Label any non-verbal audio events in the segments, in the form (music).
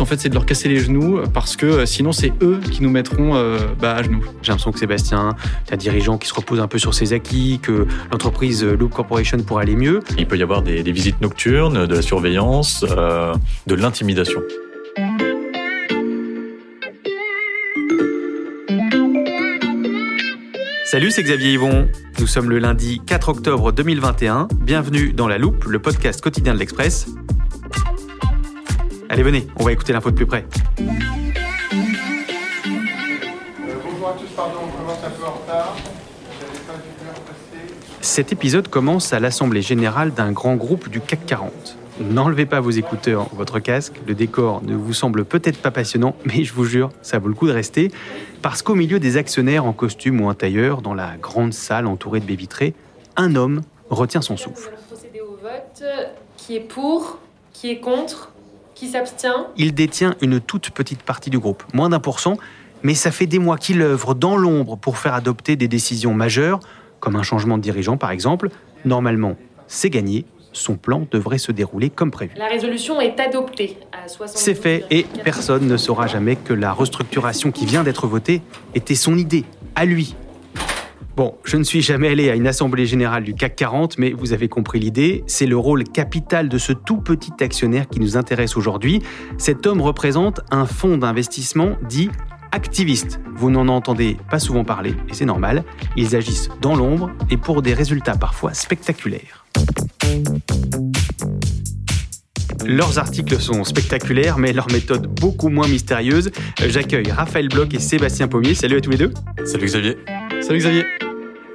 but, en fait, c'est de leur casser les genoux parce que sinon, c'est eux qui nous mettront bah, à genoux. J'ai l'impression que Sébastien, un dirigeant qui se repose un peu sur ses acquis, que l'entreprise Loop Corporation pourrait aller mieux. Il peut y avoir des, des visites nocturnes, de la surveillance, de l'intimidation. Salut, c'est Xavier Yvon. Nous sommes le lundi 4 octobre 2021. Bienvenue dans La Loupe, le podcast quotidien de l'Express. Allez, venez, on va écouter l'info de plus près. bonjour à tous, pardon, on commence un peu en retard. Cet épisode commence à l'Assemblée générale d'un grand groupe du CAC 40. N'enlevez pas vos écouteurs ou votre casque, le décor ne vous semble peut-être pas passionnant, (laughs) mais je vous jure, ça vaut le coup de rester, parce qu'au milieu des actionnaires en costume ou en tailleur, dans la grande salle entourée de baies vitrées, un homme retient son souffle. au vote. Qui est pour Qui est contre Qui s'abstient Il détient une toute petite partie du groupe, moins d'un pour cent, mais ça fait des mois qu'il œuvre dans l'ombre pour faire adopter des décisions majeures, comme un changement de dirigeant par exemple. Normalement, c'est gagné, son plan devrait se dérouler comme prévu. La résolution est adoptée à C'est fait et personne ne saura jamais que la restructuration qui vient d'être votée était son idée, à lui. Bon, je ne suis jamais allé à une assemblée générale du CAC 40, mais vous avez compris l'idée, c'est le rôle capital de ce tout petit actionnaire qui nous intéresse aujourd'hui. Cet homme représente un fonds d'investissement dit activiste. Vous n'en entendez pas souvent parler, et c'est normal. Ils agissent dans l'ombre et pour des résultats parfois spectaculaires. Leurs articles sont spectaculaires, mais leur méthode beaucoup moins mystérieuse. J'accueille Raphaël Bloch et Sébastien Pommier. Salut à tous les deux. Salut Xavier. Salut Xavier.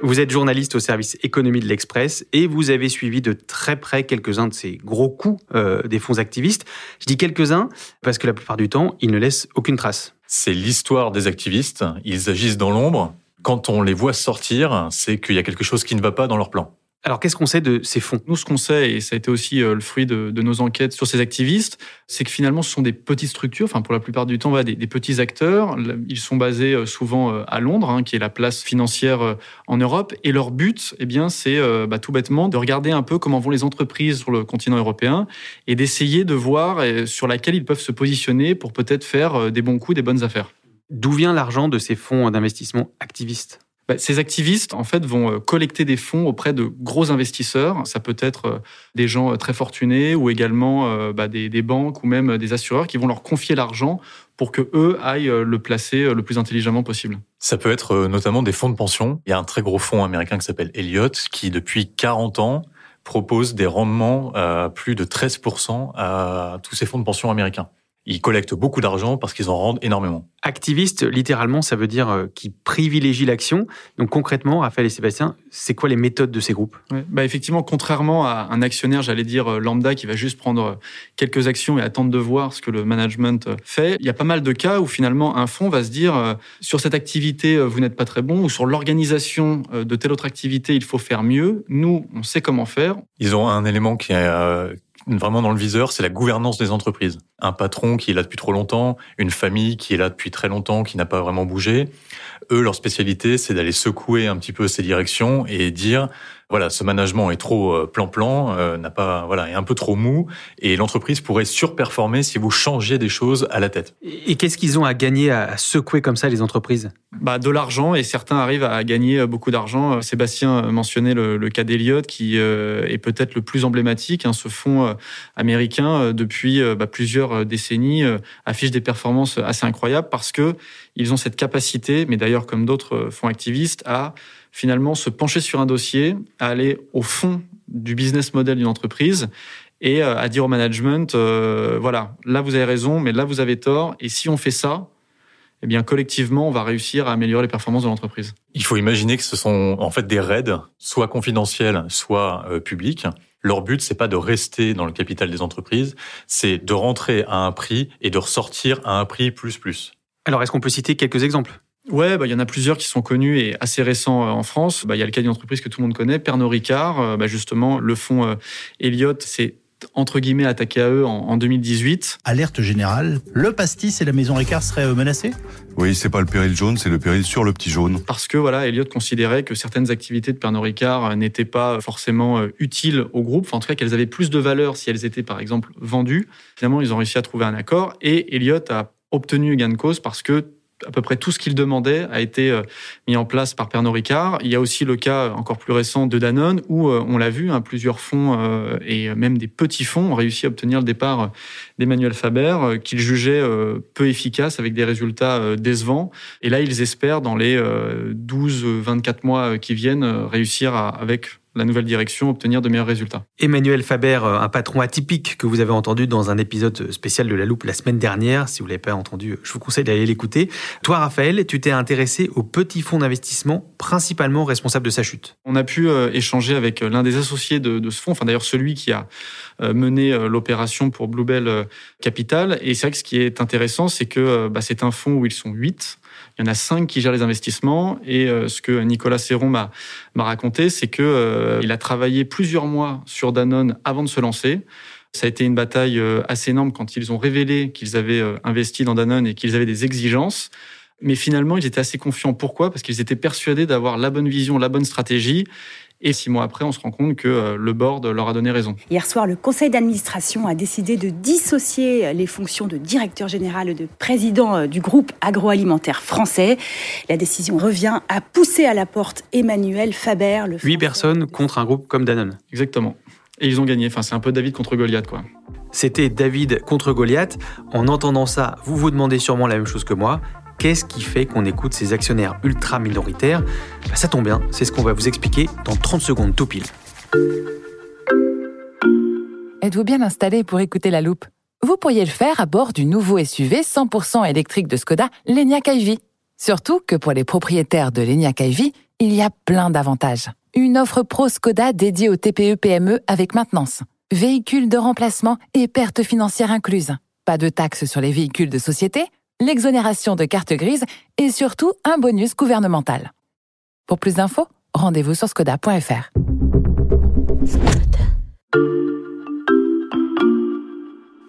Vous êtes journaliste au service économie de l'Express et vous avez suivi de très près quelques-uns de ces gros coups euh, des fonds activistes. Je dis quelques-uns parce que la plupart du temps, ils ne laissent aucune trace. C'est l'histoire des activistes. Ils agissent dans l'ombre. Quand on les voit sortir, c'est qu'il y a quelque chose qui ne va pas dans leur plan. Alors, qu'est-ce qu'on sait de ces fonds? Nous, ce qu'on sait, et ça a été aussi euh, le fruit de, nos enquêtes sur ces activistes, c'est que finalement, ce sont des petites structures, enfin, pour la plupart du temps, des, petits acteurs. Ils sont basés euh, souvent euh, à Londres, hein, qui est la place financière en Europe. Et leur but, eh bien, c'est bah, tout bêtement de regarder un peu comment vont les entreprises sur le continent européen et d'essayer de voir sur laquelle ils peuvent se positionner pour peut-être faire des bons coups, des bonnes affaires. D'où vient l'argent de ces fonds d'investissement activistes? Bah, ces activistes, en fait, vont euh, collecter des fonds auprès de gros investisseurs. Ça peut être euh, des gens euh, très fortunés ou également bah, des, banques ou même des assureurs qui vont leur confier l'argent pour que eux aillent le placer le plus intelligemment possible. Ça peut être notamment des fonds de pension. Il y a un très gros fonds américain qui s'appelle Elliott qui, depuis 40 ans, propose des rendements à plus de 13% à tous ces fonds de pension américains. Ils collectent beaucoup d'argent parce qu'ils en rendent énormément. Activiste, littéralement, ça veut dire euh, qui privilégie l'action. Donc concrètement, Raphaël et Sébastien, c'est quoi les méthodes de ces groupes? Bah Effectivement, contrairement à un actionnaire, j'allais dire euh, lambda, qui va juste prendre euh, quelques actions et attendre de voir ce que le management fait, il y a pas mal de cas où finalement un fonds va se dire sur cette activité, vous n'êtes pas très bon, ou sur l'organisation de telle autre activité, il faut faire mieux. Nous, on sait comment faire. Ils ont un élément qui est vraiment dans le viseur, c'est la gouvernance des entreprises. Un patron qui est là depuis trop longtemps, une famille qui est là depuis très longtemps, qui n'a pas vraiment bougé. Eux, leur spécialité, c'est d'aller secouer un petit peu ces directions et dire voilà, ce management est trop euh, plan-plan, euh, n'a pas, voilà, est un peu trop mou, et l'entreprise pourrait surperformer si vous changiez des choses à la tête. Et qu'est-ce qu'ils ont à gagner à secouer comme ça les entreprises? Bah, de l'argent, et certains arrivent à gagner euh, beaucoup d'argent. Sébastien mentionnait le, cas d'Eliott, qui est peut-être le plus emblématique. Hein, ce fonds américain, depuis bah, plusieurs décennies, affiche des performances assez incroyables parce que ils ont cette capacité, mais d'ailleurs comme d'autres fonds activistes, à finalement se pencher sur un dossier, à aller au fond du business model d'une entreprise et euh, à dire au management, euh, voilà, là vous avez raison, mais là vous avez tort, et si on fait ça, eh bien collectivement, on va réussir à améliorer les performances de l'entreprise. Il faut imaginer que ce sont en fait des raids, soit confidentiels, soit euh, publics. Leur but, c'est pas de rester dans le capital des entreprises, c'est de rentrer à un prix et de ressortir à un prix plus plus. Alors, est-ce qu'on peut citer quelques exemples? Ouais, bah, il y en a plusieurs qui sont connus et assez récents euh, en France. Bah, il y a le cas d'une entreprise que tout le monde connaît, Pernod Ricard. Euh, bah, justement, le fonds euh, Elliott, c'est entre guillemets attaqué à eux en, en 2018. Alerte générale, le pastis et la maison Ricard seraient menacés? Oui, c'est pas le péril jaune, c'est le péril sur le petit jaune. Parce que voilà, Elliott considérait que certaines activités de Pernod Ricard n'étaient pas forcément utiles au groupe, enfin, en tout cas qu'elles avaient plus de valeur si elles étaient par exemple vendues. Finalement, ils ont réussi à trouver un accord et Elliott a obtenu gain de cause parce que à peu près tout ce qu'il demandait a été euh, mis en place par Pernod Ricard. Il y a aussi le cas encore plus récent de Danone où euh, on l'a vu, hein, plusieurs fonds euh, et même des petits fonds ont réussi à obtenir le départ d'Emmanuel Faber qu'il jugeait peu efficace avec des résultats décevants. Et là, ils espèrent dans les 12-24 mois qui viennent réussir avec la nouvelle direction obtenir de meilleurs résultats. Emmanuel Faber, euh, un patron atypique que vous avez entendu dans un épisode spécial de La Loupe la semaine dernière. Si vous ne l'avez pas entendu, je vous conseille d'aller l'écouter. Toi, Raphaël, tu t'es intéressé aux petits fonds d'investissement, principalement responsables de sa chute. On a pu euh, échanger avec euh, l'un des associés de, ce fonds, enfin d'ailleurs celui qui a mené l'opération pour Bluebell Capital. Et c'est vrai que ce qui est intéressant, c'est que bah, c'est un fonds où ils sont huit. Il y en a cinq qui gèrent les investissements. Et euh, ce que Nicolas Serron m'a raconté, c'est que euh, il a travaillé plusieurs mois sur Danone avant de se lancer. Ça a été une bataille euh, assez énorme quand ils ont révélé qu'ils avaient investi dans Danone et qu'ils avaient des exigences. Mais finalement, ils étaient assez confiants. Pourquoi? Parce qu'ils étaient persuadés d'avoir la bonne vision, la bonne stratégie et six mois après, on se rend compte que euh, le board leur a donné raison. Hier soir, le conseil d'administration a décidé de dissocier les fonctions de directeur général et de président euh, du groupe agroalimentaire français. La décision revient à pousser à la porte Emmanuel Faber. Le Huit personnes contre un groupe comme Danone. Exactement. Et ils ont gagné. Enfin, c'est un peu David contre Goliath, quoi. C'était David contre Goliath. En entendant ça, vous vous demandez sûrement la même chose que moi. Qu'est-ce qui fait qu'on écoute ces actionnaires ultra minoritaires bah, Ça tombe bien, c'est ce qu'on va vous expliquer dans 30 secondes tout pile. Êtes-vous bien installé pour écouter la loupe? Vous pourriez le faire à bord du nouveau SUV 100% électrique de Skoda, l'Enyaq iV. Surtout que pour les propriétaires de l'Enyaq iV, il y a plein d'avantages. Une offre pro Skoda dédiée aux TPE-PME avec maintenance, véhicules de remplacement et pertes financières incluses. Pas de taxes sur les véhicules de société l'exonération de carte grise et surtout un bonus gouvernemental. Pour plus d'infos, rendez-vous sur skoda.fr.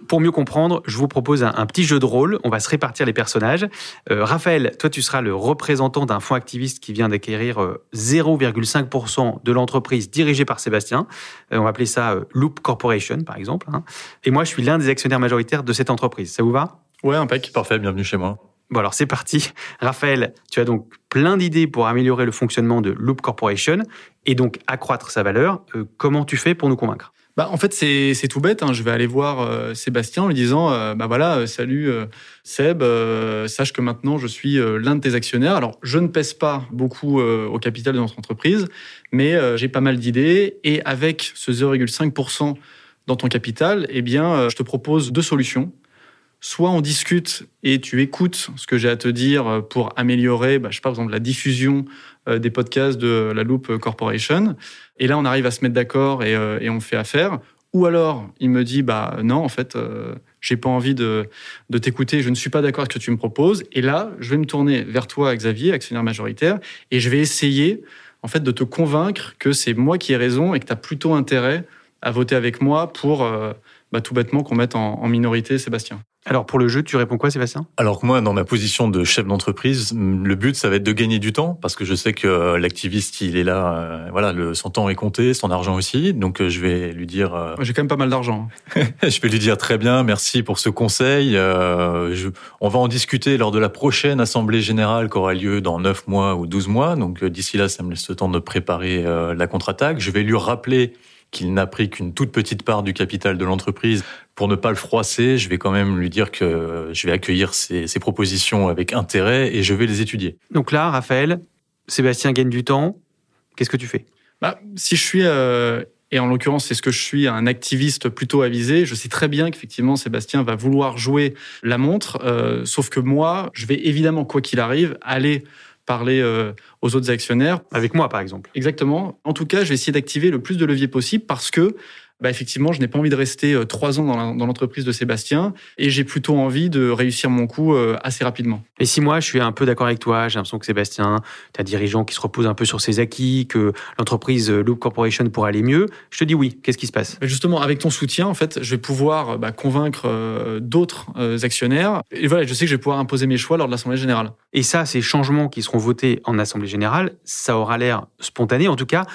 Pour mieux comprendre, je vous propose un, petit jeu de rôle. On va se répartir les personnages. Euh, Raphaël, toi, tu seras le représentant d'un fonds activiste qui vient d'acquérir 0,5% euh, de l'entreprise dirigée par Sébastien. Euh, on va appeler ça Loop Corporation, par exemple. Hein. Et moi, je suis l'un des actionnaires majoritaires de cette entreprise. Ça vous va? Ouais, impec. Parfait, bienvenue chez moi. Bon, alors c'est parti. Raphaël, tu as donc plein d'idées pour améliorer le fonctionnement de Loop Corporation et donc accroître sa valeur. Euh, comment tu fais pour nous convaincre? Bah, en fait, c'est, tout bête. Hein. Je vais aller voir euh, Sébastien en lui disant euh, bah voilà, salut Seb, sache que maintenant je suis l'un de tes actionnaires. Alors, je ne pèse pas beaucoup au capital de notre entreprise, mais j'ai pas mal d'idées. Et avec ce 0,5% dans ton capital, eh bien, je te propose deux solutions soit on discute et tu écoutes ce que j'ai à te dire pour améliorer, bah, je sais pas, par exemple, la diffusion euh, des podcasts de la Loop Corporation. Et là, on arrive à se mettre d'accord et, euh, on fait affaire. Ou alors, il me dit, bah non, en fait, euh, j'ai pas envie de, de t'écouter, je ne suis pas d'accord avec ce que tu me proposes. Et là, je vais me tourner vers toi, Xavier, actionnaire majoritaire, et je vais essayer, en fait, de te convaincre que c'est moi qui ai raison et que tu as plutôt intérêt à voter avec moi pour, bah, tout bêtement, qu'on mette en minorité Sébastien. Alors pour le jeu, tu réponds quoi Sébastien? Alors que moi, dans ma position de chef d'entreprise, le but, ça va être de gagner du temps, parce que je sais que euh, l'activiste, il est là, euh, voilà, le, son temps est compté, son argent aussi, donc euh, je vais lui dire... J'ai quand même pas mal d'argent. (laughs) je vais lui dire très bien, merci pour ce conseil. on va en discuter lors de la prochaine Assemblée Générale qui aura lieu dans 9 mois ou 12 mois, donc d'ici là, ça me laisse le temps de préparer la contre-attaque. Je vais lui rappeler qu'il n'a pris qu'une toute petite part du capital de l'entreprise. Pour ne pas le froisser, je vais quand même lui dire que je vais accueillir ses, propositions avec intérêt et je vais les étudier. Donc là, Raphaël, Sébastien gagne du temps. Qu'est-ce que tu fais? Bah, Si je suis, euh, et en l'occurrence c'est ce que je suis, un activiste plutôt avisé, je sais très bien qu'effectivement Sébastien va vouloir jouer la montre, euh, sauf que moi, je vais évidemment, quoi qu'il arrive, aller parler euh, aux autres actionnaires. Avec moi, par exemple. Exactement. En tout cas, je vais essayer d'activer le plus de leviers possible parce que bah effectivement, je n'ai pas envie de rester euh, trois ans dans l'entreprise de Sébastien et j'ai plutôt envie de réussir mon coup euh, assez rapidement. Et si moi, je suis un peu d'accord avec toi, j'ai l'impression que Sébastien, tu as un dirigeant qui se repose un peu sur ses acquis, que l'entreprise euh, Loop Corporation pourrait aller mieux, je te dis oui. Qu'est-ce qui se passe? Justement, avec ton soutien, en fait, je vais pouvoir bah, convaincre d'autres actionnaires. Et voilà, je sais que je vais pouvoir imposer mes choix lors de l'Assemblée générale. Et ça, ces changements qui seront votés en Assemblée générale, ça aura l'air spontané. En tout cas,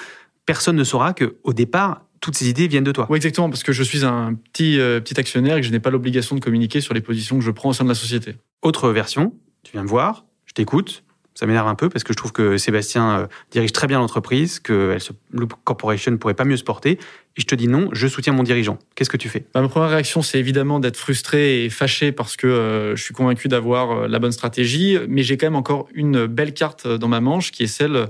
personne ne saura que au départ, toutes ces idées viennent de toi. Oui, exactement, parce que je suis un petit, euh, petit actionnaire et que je n'ai pas l'obligation de communiquer sur les positions que je prends au sein de la société. Autre version, tu viens me voir, je t'écoute, ça m'énerve un peu parce que je trouve que Sébastien euh, dirige très bien l'entreprise, que Loop Corporation ne pourrait pas mieux se porter. Et je te dis non, je soutiens mon dirigeant. Qu'est-ce que tu fais? Bah, Ma première réaction, c'est évidemment d'être frustré et fâché parce que euh, je suis convaincu d'avoir la bonne stratégie. Mais j'ai quand même encore une belle carte dans ma manche qui est celle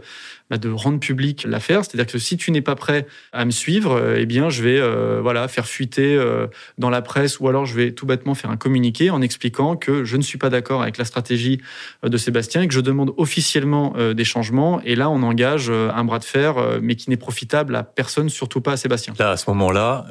bah, de rendre public l'affaire. C'est-à-dire que si tu n'es pas prêt à me suivre, euh, eh bien, je vais euh, voilà faire fuiter euh, dans la presse ou alors je vais tout bêtement faire un communiqué en expliquant que je ne suis pas d'accord avec la stratégie de Sébastien et que je demande officiellement des changements. Et là, on engage un bras de fer, mais qui n'est profitable à personne, surtout pas à Sébastien. Là, à ce moment-là,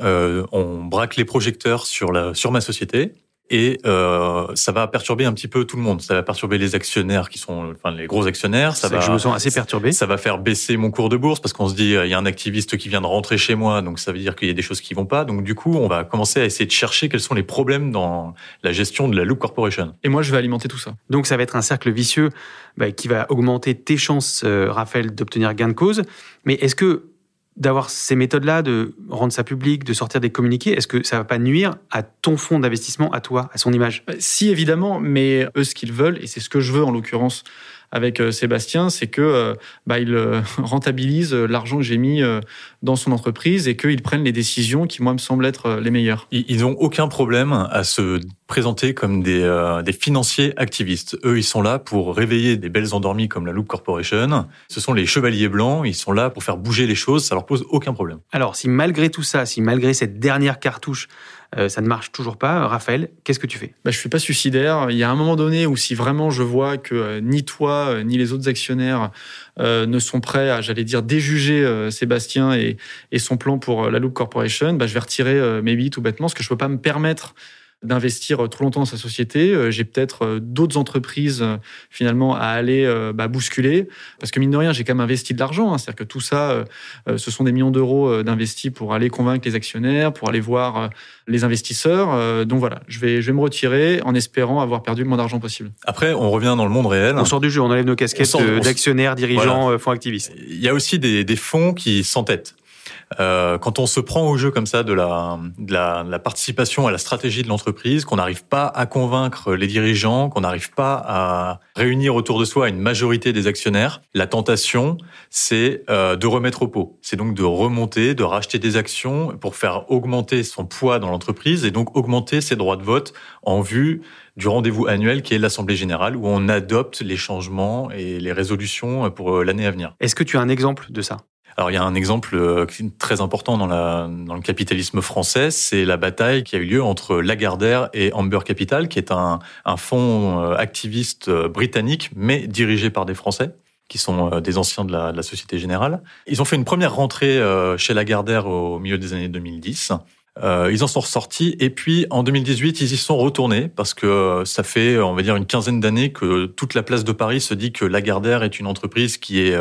on braque les projecteurs sur, la, sur ma société et euh, ça va perturber un petit peu tout le monde. Ça va perturber les actionnaires qui sont, enfin les gros actionnaires. Ça va, je me sens assez perturbé. Ça va faire baisser mon cours de bourse parce qu'on se dit il y a un activiste qui vient de rentrer chez moi, donc ça veut dire qu'il y a des choses qui vont pas. Donc du coup, on va commencer à essayer de chercher quels sont les problèmes dans la gestion de la Loop Corporation. Et moi, je vais alimenter tout ça. Donc ça va être un cercle vicieux bah, qui va augmenter tes chances, euh, Raphaël, d'obtenir gain de cause. Mais est-ce que d'avoir ces méthodes-là, de rendre ça public, de sortir des communiqués, est-ce que ça va pas nuire à ton fonds d'investissement, à toi, à son image? Si, évidemment, mais eux, ce qu'ils veulent, et c'est ce que je veux en l'occurrence avec euh, Sébastien, c'est que euh, bah, il (laughs) rentabilise l'argent que j'ai mis dans son entreprise et qu'ils prennent les décisions qui, moi, me semblent être les meilleures. Ils n'ont aucun problème à se présenter comme des, euh, des financiers activistes. Eux, ils sont là pour réveiller des belles endormies comme la Loop Corporation. Ce sont les chevaliers blancs, ils sont là pour faire bouger les choses, ça leur pose aucun problème. Alors, si malgré tout ça, si malgré cette dernière cartouche, euh, ça ne marche toujours pas. Raphaël, qu'est-ce que tu fais? Bah, Je suis pas suicidaire. Il y a un moment donné où si vraiment je vois que euh, ni toi ni les autres actionnaires ne sont prêts à, j'allais dire, déjuger Sébastien et, et, son plan pour la Loop Corporation, bah, je vais retirer mes billes tout bêtement, parce que je peux pas me permettre d'investir trop longtemps dans sa société. Euh, j'ai peut-être euh, d'autres entreprises euh, finalement à aller bah, bousculer parce que mine de rien, j'ai quand même investi de l'argent. Hein. C'est-à-dire que tout ça, ce sont des millions d'euros d'investis pour aller convaincre les actionnaires, pour aller voir les investisseurs. Donc voilà, je vais, je vais me retirer en espérant avoir perdu le moins d'argent possible. Après, on revient dans le monde réel. On sort du jeu, on enlève nos casquettes d'actionnaires, dirigeants, fonds activistes. Il y a aussi des, des fonds qui s'entêtent. Euh, quand on se prend au jeu comme ça de la, de la, de la participation à la stratégie de l'entreprise, qu'on n'arrive pas à convaincre les dirigeants, qu'on n'arrive pas à réunir autour de soi une majorité des actionnaires, la tentation, c'est euh, de remettre au pot. C'est donc de remonter, de racheter des actions pour faire augmenter son poids dans l'entreprise et donc augmenter ses droits de vote en vue du rendez-vous annuel qui est l'Assemblée générale où on adopte les changements et les résolutions pour euh, l'année à venir. Est-ce que tu as un exemple de ça? Alors il y a un exemple euh, très important dans, la, dans le capitalisme français, c'est la bataille qui a eu lieu entre Lagardère et Amber Capital, qui est un, un fonds euh, activiste euh, britannique, mais dirigé par des Français qui sont des anciens de la, Société Générale. Ils ont fait une première rentrée chez Lagardère au milieu des années 2010. Euh, ils en sont ressortis et puis en 2018 ils y sont retournés parce que ça fait on va dire une quinzaine d'années que toute la place de Paris se dit que Lagardère est une entreprise qui est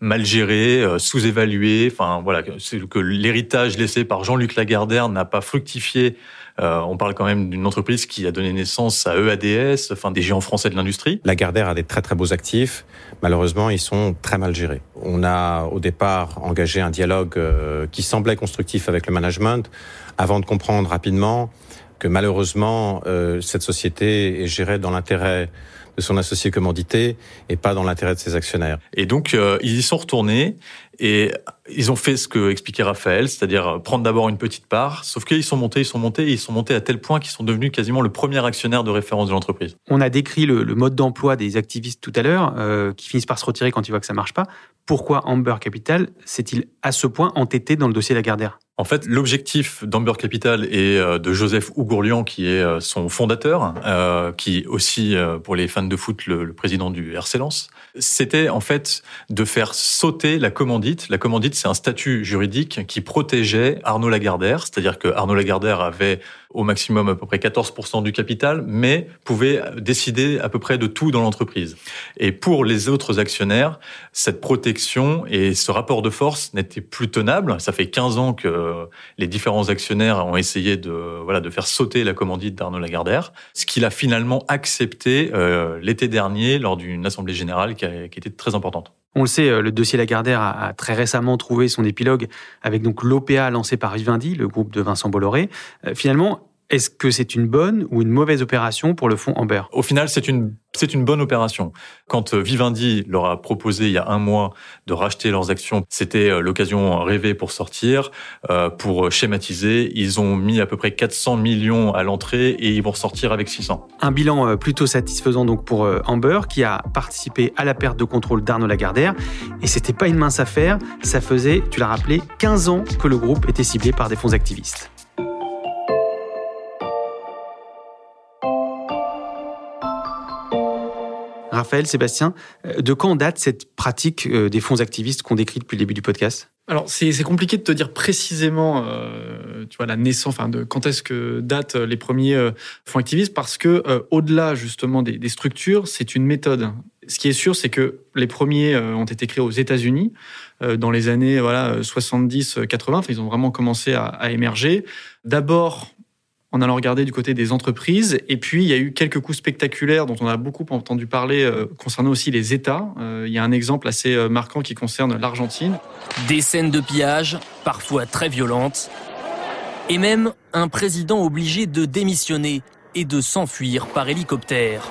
mal géré, euh, sous-évalué. Enfin voilà, que l'héritage laissé par Jean-Luc Lagardère n'a pas fructifié. Euh, on parle quand même d'une entreprise qui a donné naissance à EADS, enfin des géants français de l'industrie. Lagardère a des très très beaux actifs. Malheureusement, ils sont très mal gérés. On a au départ engagé un dialogue euh, qui semblait constructif avec le management, avant de comprendre rapidement que malheureusement cette société est gérée dans l'intérêt de son associé commandité et pas dans l'intérêt de ses actionnaires. Et donc, euh, ils y sont retournés et ils ont fait ce que expliquait Raphaël, c'est-à-dire prendre d'abord une petite part, sauf qu'ils sont montés, ils sont montés, et ils sont montés à tel point qu'ils sont devenus quasiment le premier actionnaire de référence de l'entreprise. On a décrit le, mode d'emploi des activistes tout à l'heure, euh, qui finissent par se retirer quand ils voient que ça marche pas. Pourquoi Amber Capital s'est-il à ce point entêté dans le dossier Lagardère? En fait, l'objectif d'Amber Capital et euh, de Joseph Ougourlian, qui est euh, son fondateur, euh, qui aussi, pour les fans de foot, le, président du RC Lens, c'était en fait de faire sauter la commandite. La commandite, c'est un statut juridique qui protégeait Arnaud Lagardère, c'est-à-dire que Arnaud Lagardère avait au maximum à peu près 14% du capital, mais pouvait décider à peu près de tout dans l'entreprise. Et pour les autres actionnaires, cette protection et ce rapport de force n'était plus tenable. Ça fait 15 ans que les différents actionnaires ont essayé de, voilà, de faire sauter la commandite d'Arnaud Lagardère, ce qu'il a finalement accepté euh, l'été dernier lors d'une assemblée générale qui, a, qui était très importante. On le sait, euh, le dossier Lagardère a, très récemment trouvé son épilogue avec donc l'OPA lancé par Vivendi, le groupe de Vincent Bolloré. Euh, finalement, est-ce que c'est une bonne ou une mauvaise opération pour le fonds Amber? Au final, c'est une c'est une bonne opération. Quand euh, Vivendi leur a proposé il y a un mois de racheter leurs actions, c'était euh, l'occasion rêvée pour sortir, euh, pour schématiser. Ils ont mis à peu près 400 millions à l'entrée et ils vont ressortir avec 600. Un bilan plutôt satisfaisant donc pour Amber qui a participé à la perte de contrôle d'Arnaud Lagardère. Et c'était pas une mince affaire. Ça faisait, tu l'as rappelé, 15 ans que le groupe était ciblé par des fonds activistes. Raphaël, Sébastien, euh, de quand date cette pratique euh, des fonds activistes qu'on décrit depuis le début du podcast? Alors c'est compliqué de te dire précisément, euh, tu vois, la naissance, enfin de quand est-ce que datent les premiers fonds activistes, parce que au-delà justement des, structures, c'est une méthode. Ce qui est sûr, c'est que les premiers ont été créés aux États-Unis dans les années voilà 70-80. ils ont vraiment commencé à, à émerger. D'abord en allant regarder du côté des entreprises. Et puis, il y a eu quelques coups spectaculaires dont on a beaucoup entendu parler euh, concernant aussi les États. Euh, il y a un exemple assez euh, marquant qui concerne l'Argentine. Des scènes de pillage, parfois très violentes, et même un président obligé de démissionner et de s'enfuir par hélicoptère.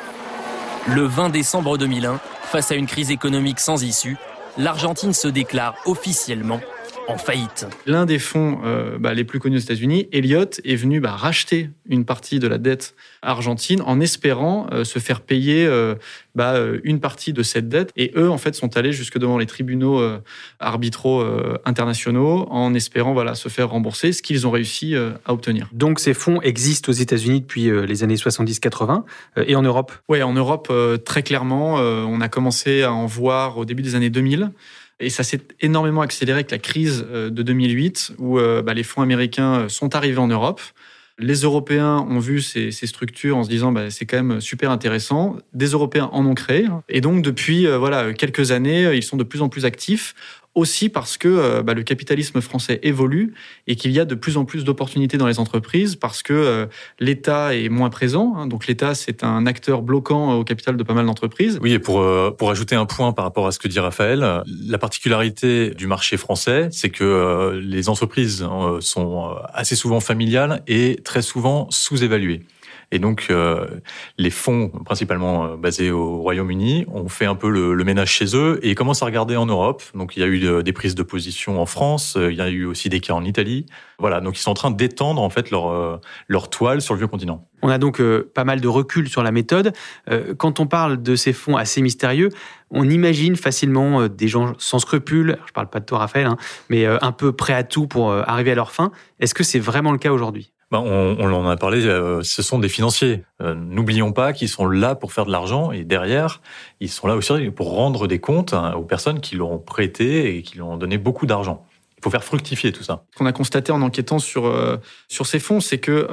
Le 20 décembre 2001, face à une crise économique sans issue, l'Argentine se déclare officiellement en faillite. L'un des fonds euh, bah, les plus connus aux États-Unis, Elliott, est venu bah, racheter une partie de la dette argentine en espérant euh, se faire payer euh, bah, une partie de cette dette. Et eux, en fait, sont allés jusque devant les tribunaux arbitraux internationaux en espérant voilà, se faire rembourser, ce qu'ils ont réussi à obtenir. Donc ces fonds existent aux États-Unis depuis les années 70-80 et en Europe? Oui, en Europe, très clairement. on a commencé à en voir au début des années 2000. Et ça s'est énormément accéléré avec la crise euh, de 2008, où euh, bah, les fonds américains euh, sont arrivés en Europe. Les Européens ont vu ces, structures en se disant bah, c'est quand même super intéressant. Des Européens en ont créé. Et donc depuis voilà quelques années, ils sont de plus en plus actifs aussi parce que euh, bah, le capitalisme français évolue et qu'il y a de plus en plus d'opportunités dans les entreprises parce que euh, l'État est moins présent. Hein. donc l'État, c'est un acteur bloquant au capital de pas mal d'entreprises. Oui, et pour, euh, pour ajouter un point par rapport à ce que dit Raphaël, la particularité du marché français, c'est que les entreprises sont assez souvent familiales et très souvent sous-évaluées. Et donc, euh, les fonds, principalement euh, basés au Royaume-Uni, ont fait un peu le, ménage chez eux et commencent à regarder en Europe. Donc, il y a eu euh, des prises de position en France, il y a eu aussi des cas en Italie. Voilà, donc ils sont en train d'étendre en fait leur toile sur le vieux continent. On a donc pas mal de recul sur la méthode. quand on parle de ces fonds assez mystérieux, on imagine facilement des gens sans scrupules. Je parle pas de toi, Raphaël, hein, mais un peu prêts à tout pour arriver à leur fin. Est-ce que c'est vraiment le cas aujourd'hui? Ben, on, on en a parlé, euh, ce sont des financiers. Euh, n'oublions pas qu'ils sont là pour faire de l'argent et derrière, ils sont là aussi pour rendre des comptes hein, aux personnes qui l'ont prêté et qui lui ont donné beaucoup d'argent. Faut faire fructifier tout ça. Ce qu'on a constaté en enquêtant sur, euh, sur ces fonds, c'est que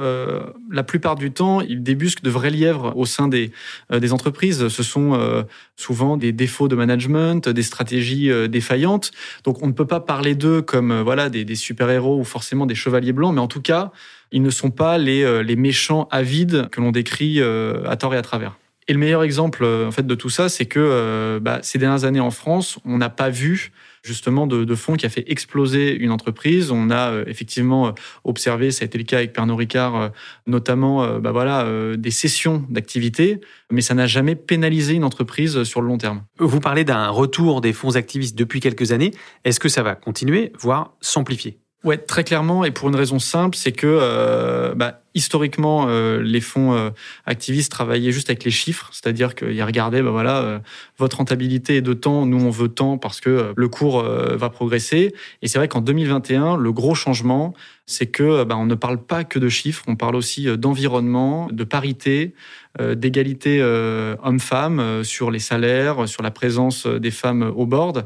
la plupart du temps, ils débusquent de vrais lièvres au sein des, des entreprises. Ce sont souvent des défauts de management, des stratégies défaillantes. Donc on ne peut pas parler d'eux comme voilà des, super-héros ou forcément des chevaliers blancs, mais en tout cas, ils ne sont pas les, euh, les méchants avides que l'on décrit euh, à tort et à travers. Et le meilleur exemple euh, en fait de tout ça, c'est que bah, ces dernières années en France, on n'a pas vu justement de, fonds qui a fait exploser une entreprise. On a effectivement observé, ça a été le cas avec Pernod Ricard, notamment bah, voilà, des cessions d'activités, mais ça n'a jamais pénalisé une entreprise sur le long terme. Vous parlez d'un retour des fonds activistes depuis quelques années. Est-ce que ça va continuer, voire s'amplifier? Ouais, très clairement, et pour une raison simple, c'est que euh, bah, historiquement, euh, les fonds euh, activistes travaillaient juste avec les chiffres, c'est-à-dire qu'ils regardaient, bah voilà, euh, votre rentabilité est de temps, nous on veut tant parce que le cours va progresser. Et c'est vrai qu'en 2021, le gros changement, c'est que bah, on ne parle pas que de chiffres, on parle aussi d'environnement, de parité, d'égalité hommes-femmes sur les salaires, sur la présence des femmes au board.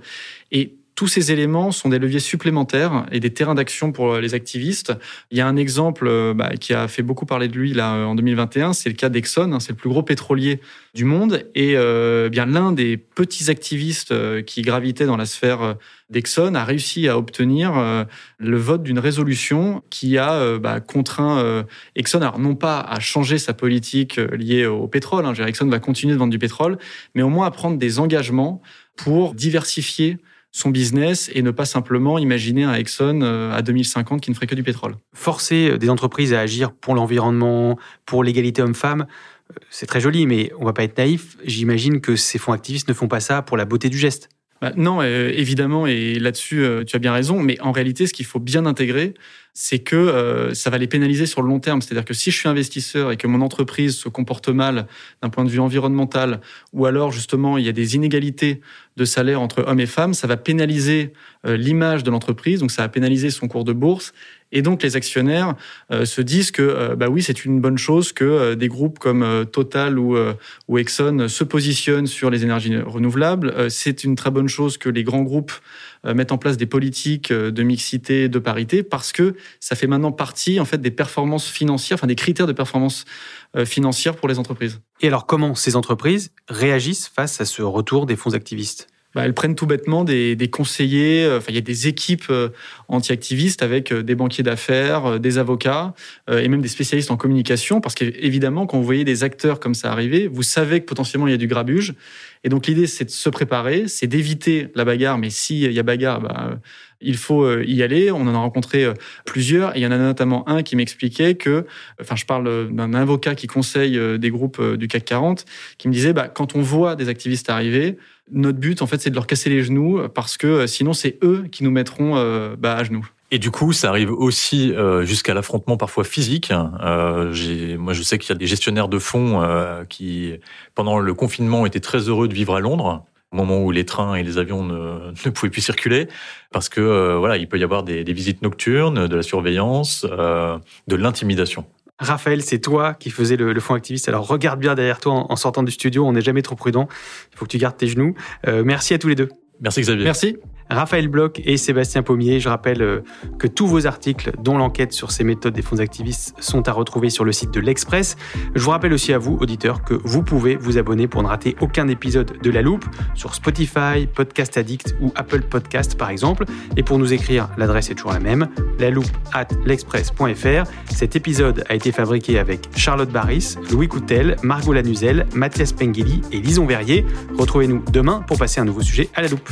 Et tous ces éléments sont des leviers supplémentaires et des terrains d'action pour les activistes. Il y a un exemple euh, bah, qui a fait beaucoup parler de lui là en 2021, c'est le cas d'Exxon, hein, c'est le plus gros pétrolier du monde et euh, bien l'un des petits activistes euh, qui gravitaient dans la sphère d'Exxon a réussi à obtenir le vote d'une résolution qui a bah, contraint Exxon, alors non pas à changer sa politique liée au pétrole, hein, Exxon va continuer de vendre du pétrole, mais au moins à prendre des engagements pour diversifier son business et ne pas simplement imaginer un Exxon euh, à 2050 qui ne ferait que du pétrole. Forcer euh, des entreprises à agir pour l'environnement, pour l'égalité homme-femme, euh, c'est très joli, mais on va pas être naïf. J'imagine que ces fonds activistes ne font pas ça pour la beauté du geste. Bah, non, évidemment, et là-dessus, tu as bien raison. Mais en réalité, ce qu'il faut bien intégrer, c'est que ça va les pénaliser sur le long terme. C'est-à-dire que si je suis investisseur et que mon entreprise se comporte mal d'un point de vue environnemental, ou alors justement il y a des inégalités de salaire entre hommes et femmes, ça va pénaliser euh, l'image de l'entreprise, donc ça va pénaliser son cours de bourse. Et donc les actionnaires euh, se disent que euh, bah oui, c'est une bonne chose que des groupes comme Total ou Exxon se positionnent sur les énergies renouvelables. c'est une très bonne chose que les grands groupes mettent en place des politiques de mixité, de parité, parce que ça fait maintenant partie en fait des performances financières, enfin des critères de performance financière pour les entreprises. Et alors comment ces entreprises réagissent face à ce retour des fonds activistes? Bah, elles prennent tout bêtement des, des conseillers. Euh, enfin, il y a des équipes euh, anti-activistes avec euh, des banquiers d'affaires, des avocats et même des spécialistes en communication. Parce qu'évidemment, quand vous voyez des acteurs comme ça arriver, vous savez que potentiellement il y a du grabuge. Et donc l'idée, c'est de se préparer, c'est d'éviter la bagarre. Mais s'il y a bagarre, bah, il faut y aller. On en a rencontré plusieurs. Et il y en a notamment un qui m'expliquait que, enfin, je parle d'un avocat qui conseille des groupes du CAC 40, qui me disait, bah, quand on voit des activistes arriver, notre but, en fait, c'est de leur casser les genoux parce que euh, sinon, c'est eux qui nous mettront euh, bah, à genoux. Et du coup, ça arrive aussi euh, jusqu'à l'affrontement parfois physique. Euh, moi, je sais qu'il y a des gestionnaires de fonds qui, pendant le confinement, étaient très heureux de vivre à Londres au moment où les trains et les avions ne, (laughs) ne pouvaient plus circuler, parce que voilà, il peut y avoir des, des visites nocturnes, de la surveillance, de l'intimidation. Raphaël, c'est toi qui faisais le, le fonds activiste. Alors regarde bien derrière toi en, sortant du studio. On n'est jamais trop prudent. Il faut que tu gardes tes genoux. Euh, merci à tous les deux. Merci Xavier. Merci. Raphaël Bloch et Sébastien Pommier. Je rappelle euh, que tous vos articles, dont l'enquête sur ces méthodes des fonds activistes, sont à retrouver sur le site de l'Express. Je vous rappelle aussi à vous, auditeurs, que vous pouvez vous abonner pour ne rater aucun épisode de La Loupe sur Spotify, Podcast Addict ou Apple Podcast par exemple. Et pour nous écrire, l'adresse est toujours la même, la loupe at l'express.fr. Cet épisode a été fabriqué avec Charlotte Barris, Louis Coutel, Margot Lanuzel, Mathias Pengili et Lison Verrier. Retrouvez-nous demain pour passer un nouveau sujet à la loupe.